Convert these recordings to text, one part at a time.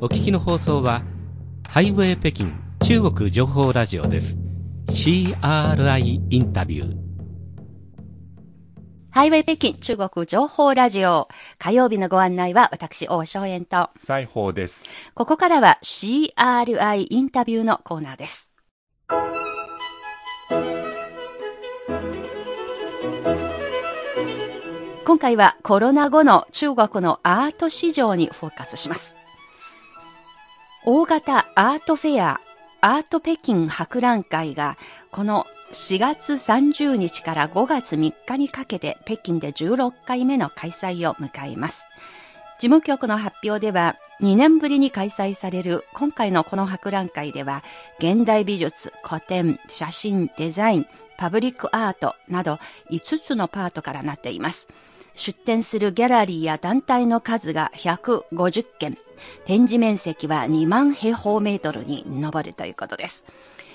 お聞きの放送はハイウェイ北京中国情報ラジオです CRI インタビューハイウェイ北京中国情報ラジオ。火曜日のご案内は私、王正円と。西宝です。ここからは CRI インタビューのコーナーです。今回はコロナ後の中国のアート市場にフォーカスします。大型アートフェア、アート北京博覧会がこの4月30日から5月3日にかけて北京で16回目の開催を迎えます。事務局の発表では2年ぶりに開催される今回のこの博覧会では現代美術、古典、写真、デザイン、パブリックアートなど5つのパートからなっています。出展するギャラリーや団体の数が150件、展示面積は2万平方メートルに上るということです。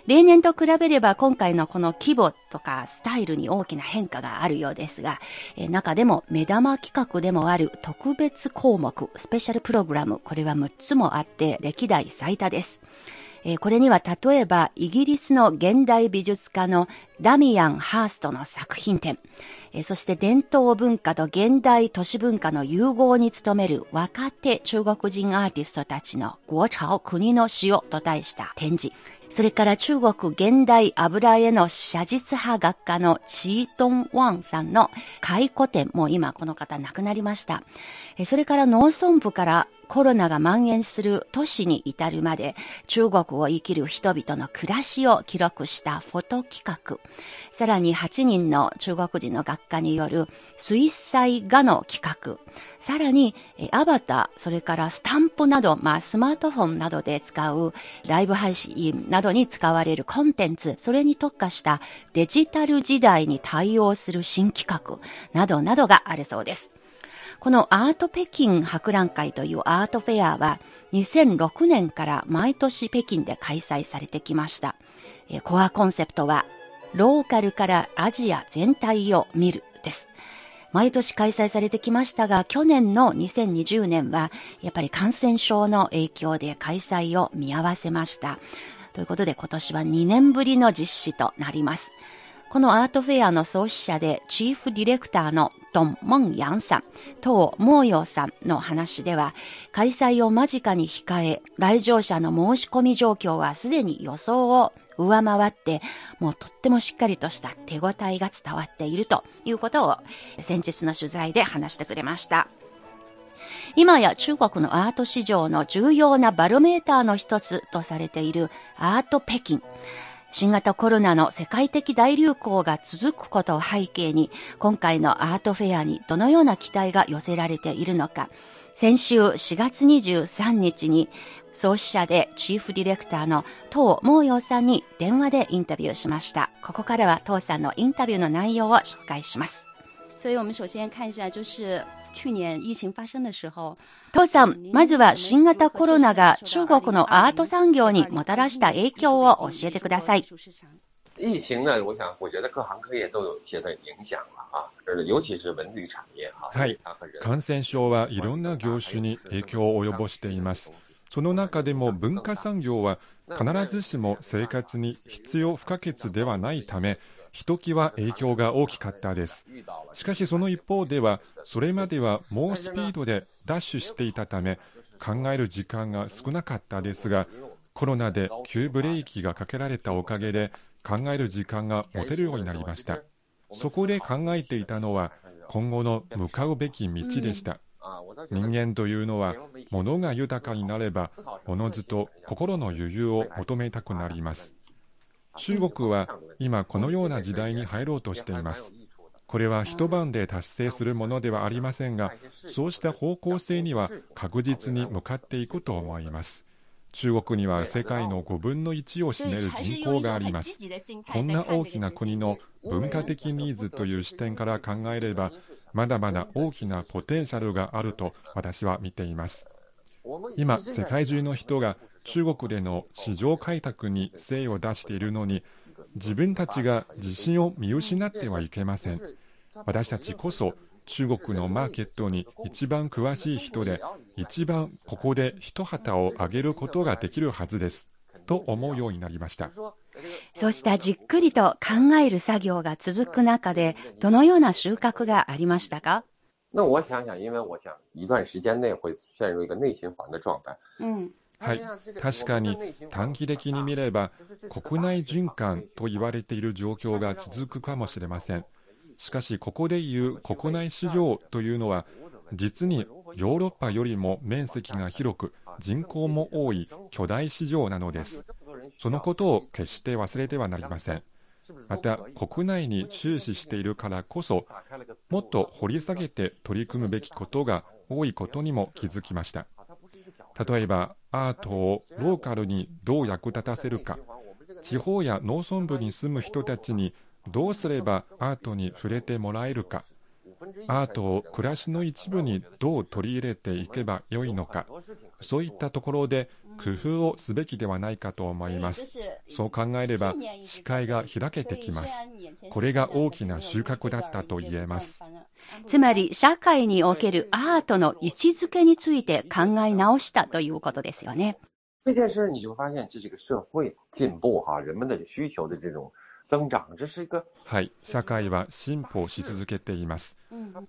例年と比べれば今回のこの規模とかスタイルに大きな変化があるようですが、え中でも目玉企画でもある特別項目、スペシャルプログラム、これは6つもあって歴代最多です。えーこれには例えばイギリスの現代美術家のダミアン・ハーストの作品展、えーそして伝統文化と現代都市文化の融合に努める若手中国人アーティストたちの国潮国の詩をと題した展示、それから中国現代油絵の写実派学科のチートン・ワンさんの回顧展も今この方亡くなりました。それから農村部からコロナが蔓延する都市に至るまで中国を生きる人々の暮らしを記録したフォト企画。さらに8人の中国人の学科による水彩画の企画。さらにアバター、それからスタンプなど、まあスマートフォンなどで使うライブ配信などに使われるコンテンツ、それに特化したデジタル時代に対応する新企画などなどがあるそうです。このアート北京博覧会というアートフェアは2006年から毎年北京で開催されてきました。えコアコンセプトはローカルからアジア全体を見るです。毎年開催されてきましたが、去年の2020年はやっぱり感染症の影響で開催を見合わせました。ということで今年は2年ぶりの実施となります。このアートフェアの創始者でチーフディレクターのドン・モンヤンさん、とモーヨーさんの話では、開催を間近に控え、来場者の申し込み状況はすでに予想を上回って、もうとってもしっかりとした手応えが伝わっているということを先日の取材で話してくれました。今や中国のアート市場の重要なバロメーターの一つとされているアート北京。新型コロナの世界的大流行が続くことを背景に、今回のアートフェアにどのような期待が寄せられているのか、先週4月23日に創始者でチーフディレクターの東毛陽さんに電話でインタビューしました。ここからは東さんのインタビューの内容を紹介します。所以我们首先看一下，就是去年疫情发生的时候，東さん、まずは新型コロナが中国のアート産業にもたらした影響を教えてください。疫情呢，我想，我觉得各行各业都有一些的影响了啊，呃，尤其是文旅产业哈，はい感染症はいろんな業種に影響を及ぼしています。その中でも文化産業は必ずしも生活に必要不可欠ではないため、ひときわ影響が大きかったです。しかしその一方では、それまでは猛スピードでダッシュしていたため、考える時間が少なかったですが、コロナで急ブレーキがかけられたおかげで、考える時間が持てるようになりました。そこで考えていたのは、今後の向かうべき道でした。人間というのは、物が豊かになれば、おのずと心の余裕を求めたくなります。中国は今このような時代に入ろうとしています。これは一晩で達成するものではありませんが、そうした方向性には確実に向かっていくと思います。中国には世界の5分の1を占める人口があります。こんな大きな国の文化的ニーズという視点から考えれば、まだまだ大きなポテンシャルがあると私は見ています。今、世界中の人が中国での市場開拓に精を出しているのに、自分たちが自信を見失ってはいけません。私たちこそ中国のマーケットに一番詳しい人で、一番ここで一旗を上げることができるはずです。と思うようになりました。そうしたじっくりと考える作業が続く中で、どのような収穫がありましたか？那我想想，因为我想一段时间内会陷入一个内循环的状态。うん。はい、確かに短期的に見れば国内循環と言われている状況が続くかもしれません。しかしここでいう国内市場というのは実にヨーロッパよりも面積が広く人口も多い巨大市場なのです。そのことを決して忘れてはなりません。また国内に注視しているからこそもっと掘り下げて取り組むべきことが多いことにも気づきました。例えばアートをローカルにどう役立たせるか。地方や農村部に住む人たちにどうすればアートに触れてもらえるか。アートを暮らしの一部にどう取り入れていけばよいのか。そういったところで工夫をすべきではないかと思います。そう考えれば視界が開けてきます。これが大きな収穫だったと言えます。つまり、社会におけるアートの位置づけについて考え直したということですよね。这件事你就发现，这是个社会进步哈，人们的需求的这种增长，这是一个はい、社会は進歩し続けています。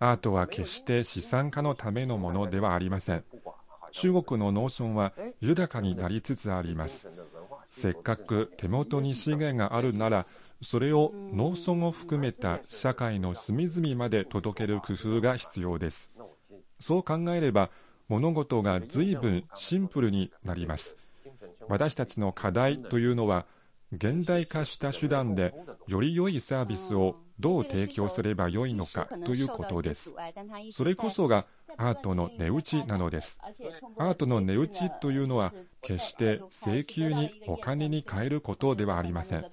アートは決して資産家のためのものではありません。中国の農村は豊かになりつつあります。せっかく手元に資源があるなら、それを農村を含めた社会の隅々まで届ける工夫が必要です。そう考えれば、物事が随分シンプルになります。私たちの課題というのは、現代化した手段でより良いサービスをどう提供すればよいのかということです。それこそがアートの値打ちなのです。アートの値打ちというのは決して請求にお金に換えることではありません。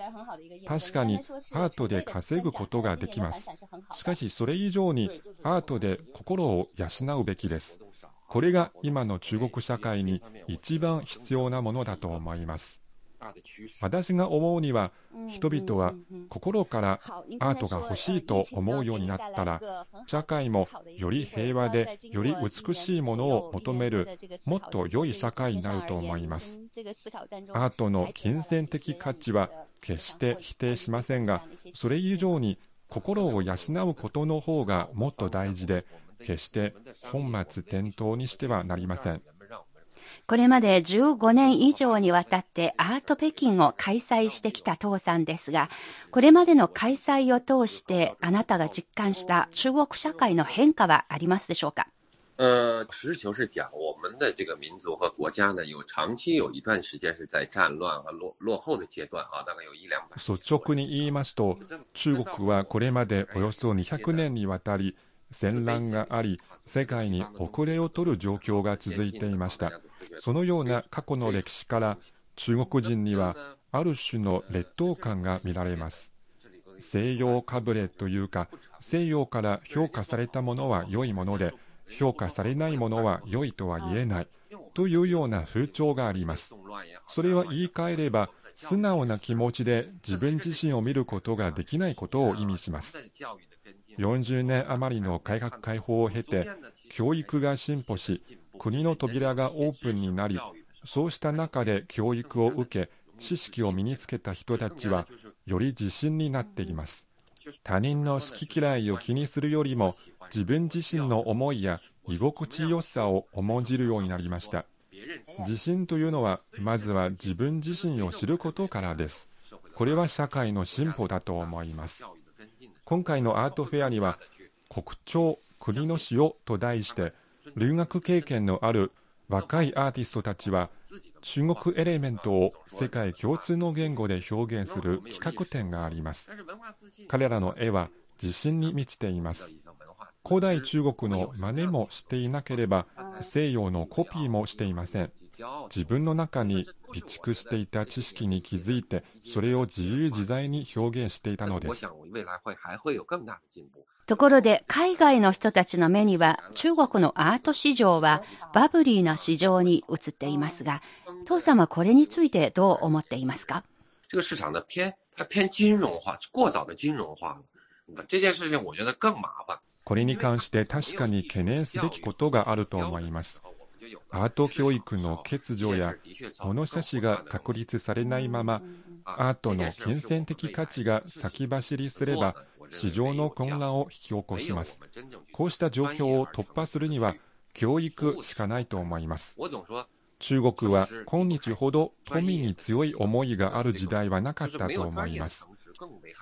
確かにアートで稼ぐことができます。しかしそれ以上にアートで心を養うべきです。これが今の中国社会に一番必要なものだと思います。私が思うには人々は心からアートが欲しいと思うようになったら社会もより平和でより美しいものを求めるもっと良い社会になると思います。アートの金銭的価値は決して否定しませんがそれ以上に心を養うことの方がもっと大事で決して本末転倒にしてはなりませんこれまで15年以上にわたってアート北京を開催してきた父さんですが、これまでの開催を通してあなたが実感した中国社会の変化はありますでしょうか？呃，实事求是讲，我们的这个民族和国家呢，有长期有一段时间是在战乱和落落后的阶段啊，大概有一两百。率直に言いますと中国はこれまでおよそ200年にわたり戦乱があり世界に遅れを取る状況が続いていました。そのような過去の歴史から中国人にはある種の劣等感が見られます。西洋かぶれというか西洋から評価されたものは良いもので評価されないものは良いとは言えないというような風潮があります。それは言い換えれば素直な気持ちで自分自身を見ることができないことを意味します。40年余りの改革開放を経て教育が進歩し国の扉がオープンになりそうした中で教育を受け知識を身につけた人たちはより自信になっています。他人の好き嫌いを気にするよりも自分自身の思いや居心地よさを重んじるようになりました。自信というのはまずは自分自身を知ることからです。これは社会の進歩だと思います。今回のアートフェアには国鳥国の塩と題して留学経験のある若いアーティストたちは中国エレメントを世界共通の言語で表現する企画展があります。彼らの絵は自信に満ちています。古代中国の真似もしていなければ西洋のコピーもしていません自分の中に備蓄していた知識に気づいてそれを自由自在に表現していたのですところで海外の人たちの目には中国のアート市場はバブリーな市場に映っていますが父さんはこれについてどう思っていますか？它偏金融化，过早的金融化了。这件事情我觉得更麻烦。これに関して確かに懸念すべきことがあると思いますアート教育の欠如や物差しが確立されないまま、アートの金銭的価値が先走りすれば、市場の混乱を引き起こします。こうした状況を突破するには、教育しかないと思います。中国は今日ほど富に強い思いがある時代はなかったと思います。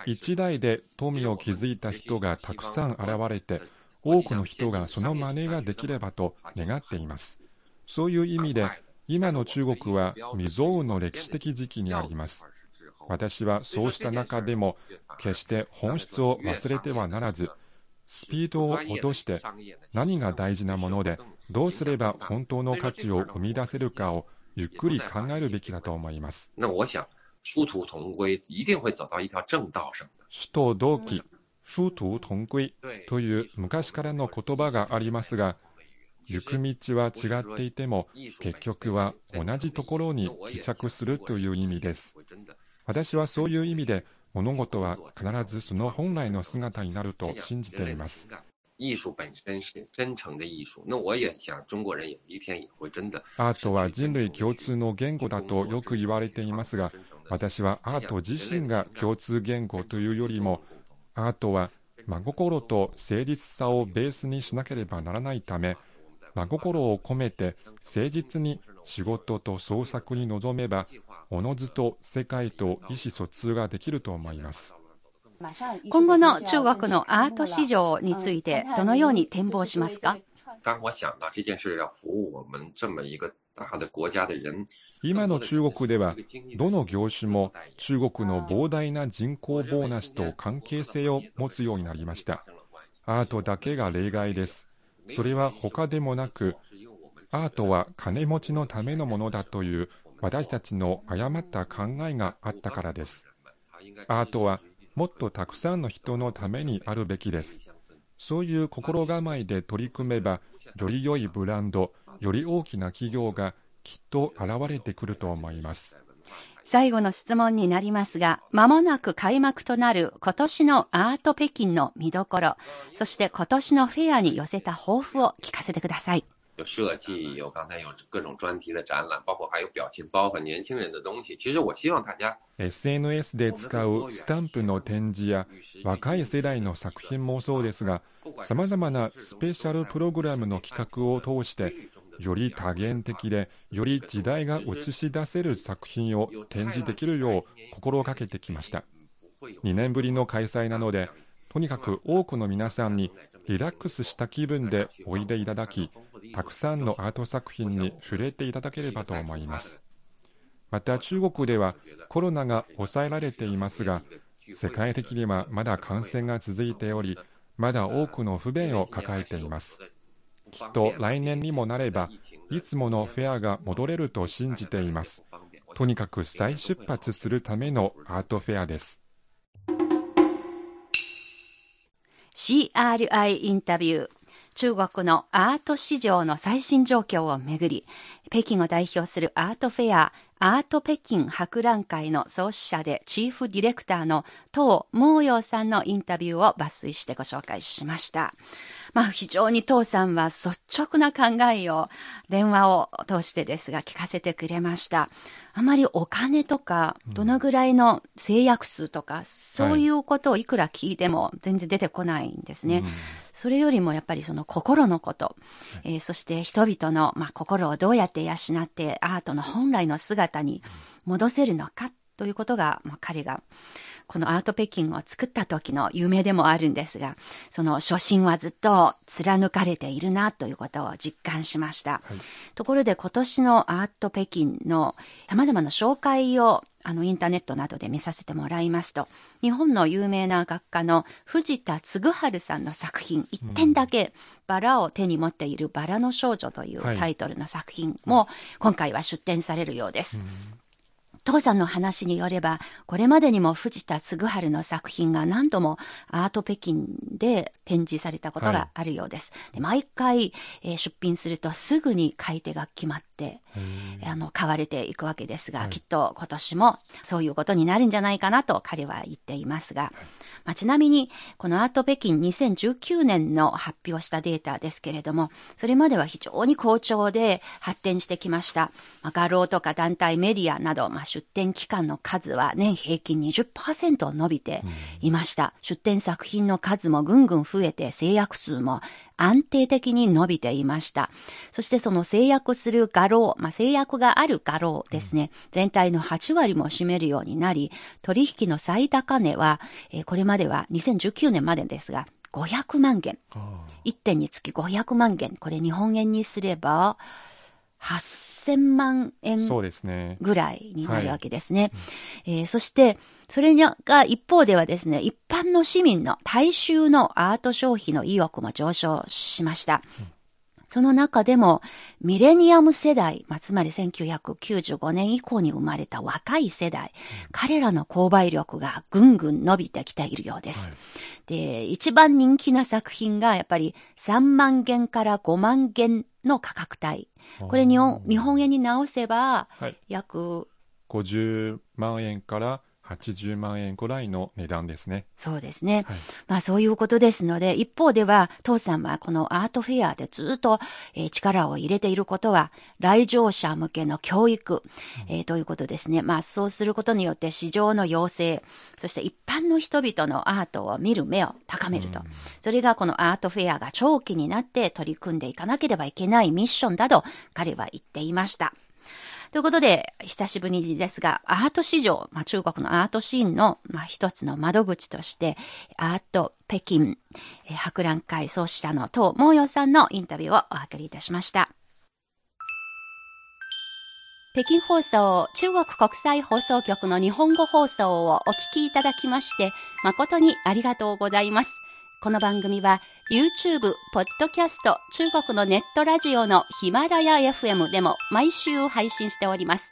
一代で富を築いた人がたくさん現れて、多くの人がその真似ができればと願っています。そういう意味で、今の中国は未曾有の歴史的時期にあります。私はそうした中でも、決して本質を忘れてはならず、スピードを落として何が大事なもので、どうすれば本当の価値を生み出せるかをゆっくり考えるべきだと思います。殊途同归一定会走到一条正道上的。殊途同期、殊途同归という昔からの言葉がありますが、行く道は違っていても、結局は同じところに帰着するという意味です。私はそういう意味で、物事は必ずその本来の姿になると信じています。艺术本身是真誠的艺術。那我也想中国人有一天也会真的。アートは人類共通の言語だとよく言われていますが、私はアート自身が共通言語というよりも、アートは真心と誠実さをベースにしなければならないため、真心を込めて誠実に仕事と創作に臨めば、おのずと世界と意思疎通ができると思います。今後の中国のアート市場についてどのように展望しますか？今の中国では、どの業種も中国の膨大な人口ボーナスと関係性を持つようになりました。アートだけが例外です。それは他でもなく、アートは金持ちのためのものだという私たちの誤った考えがあったからです。アートはもっとたくさんの人のためにあるべきです。そういう心構えで取り組めば、より良いブランド、より大きな企業がきっと現れてくると思います。最後の質問になりますが、まもなく開幕となる今年のアート北京の見どころ、そして今年のフェアに寄せた抱負を聞かせてください。有设计，有刚才有各种专题的展览，包括还有表情包和年轻人的东西。其实我希望大家 SNS で使うスタンプの展示や若い世代の作品もそうですが、さまざまなスペシャルプログラムの企画を通して、より多元的で、より時代が映し出せる作品を展示できるよう心がけてきました。2年ぶりの開催なので、とにかく多くの皆さんにリラックスした気分でおいでいただき、たくさんのアート作品に触れていただければと思います。また中国ではコロナが抑えられていますが、世界的にはまだ感染が続いており、まだ多くの不便を抱えています。きっと来年にもなれば、いつものフェアが戻れると信じています。とにかく再出発するためのアートフェアです。CRI インタビュー。中国のアート市場の最新状況をめぐり、北京を代表するアートフェア、アート北京博覧会の創始者でチーフディレクターの東毛陽さんのインタビューを抜粋してご紹介しました。まあ非常に父さんは率直な考えを電話を通してですが聞かせてくれました。あまりお金とか、どのぐらいの制約数とか、うん、そういうことをいくら聞いても全然出てこないんですね。はい、それよりもやっぱりその心のこと、えー、そして人々の、まあ、心をどうやって養ってアートの本来の姿に戻せるのかということが、まあ、彼がこのアート北京を作った時の夢でもあるんですが、その初心はずっと貫かれているなということを実感しました。はい、ところで今年のアート北京の様々な紹介をあの、インターネットなどで見させてもらいますと、日本の有名な学家の藤田嗣治さんの作品、一点だけ、バラを手に持っているバラの少女というタイトルの作品も、今回は出展されるようです。父さんの話によれば、これまでにも藤田嗣治の作品が何度もアート北京で展示されたことがあるようです。はい、で毎回、えー、出品するとすぐに買い手が決まって、って、あの、買われていくわけですが、きっと今年もそういうことになるんじゃないかなと彼は言っていますが、まあ、ちなみに、このアート北京2019年の発表したデータですけれども、それまでは非常に好調で発展してきました。まあ、画廊とか団体メディアなど、まあ、出展機関の数は年平均20%伸びていました。出展作品の数もぐんぐん増えて、制約数も安定的に伸びていました。そしてその制約する画廊、まあ、制約がある画廊ですね、全体の8割も占めるようになり、取引の最高値は、えーこれまでは2019年までですが、500万件。1点につき500万件。これ日本円にすれば、8000万円。ぐらいになるわけですね。えーそして、それが一方ではですね、一般の市民の大衆のアート消費の意欲も上昇しました。その中でも、ミレニアム世代、まあ、つまり1995年以降に生まれた若い世代、彼らの購買力がぐんぐん伸びてきているようです。で、一番人気な作品がやっぱり3万元から5万元の価格帯。これ日本日本円に直せば、はい。約50万円から80万円くらいの値段ですね。そうですね。はいまあそういうことですので、一方では、父さんはこのアートフェアでずっと、えー力を入れていることは、来場者向けの教育、えーということですね。まあそうすることによって市場の要請、そして一般の人々のアートを見る目を高めると。それがこのアートフェアが長期になって取り組んでいかなければいけないミッションだと彼は言っていました。ということで、久しぶりですが、アート市場、まあ、中国のアートシーンの、まあ、一つの窓口として、アート北京、え博覧会創始者の東毛陽さんのインタビューをお送りいたしました。北京放送、中国国際放送局の日本語放送をお聞きいただきまして、誠にありがとうございます。この番組は YouTube、ポッドキャスト、中国のネットラジオのヒマラヤ FM でも毎週配信しております。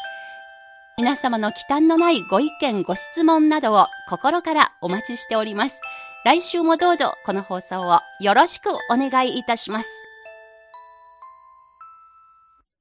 皆様の忌憚のないご意見、ご質問などを心からお待ちしております。来週もどうぞこの放送をよろしくお願いいたします。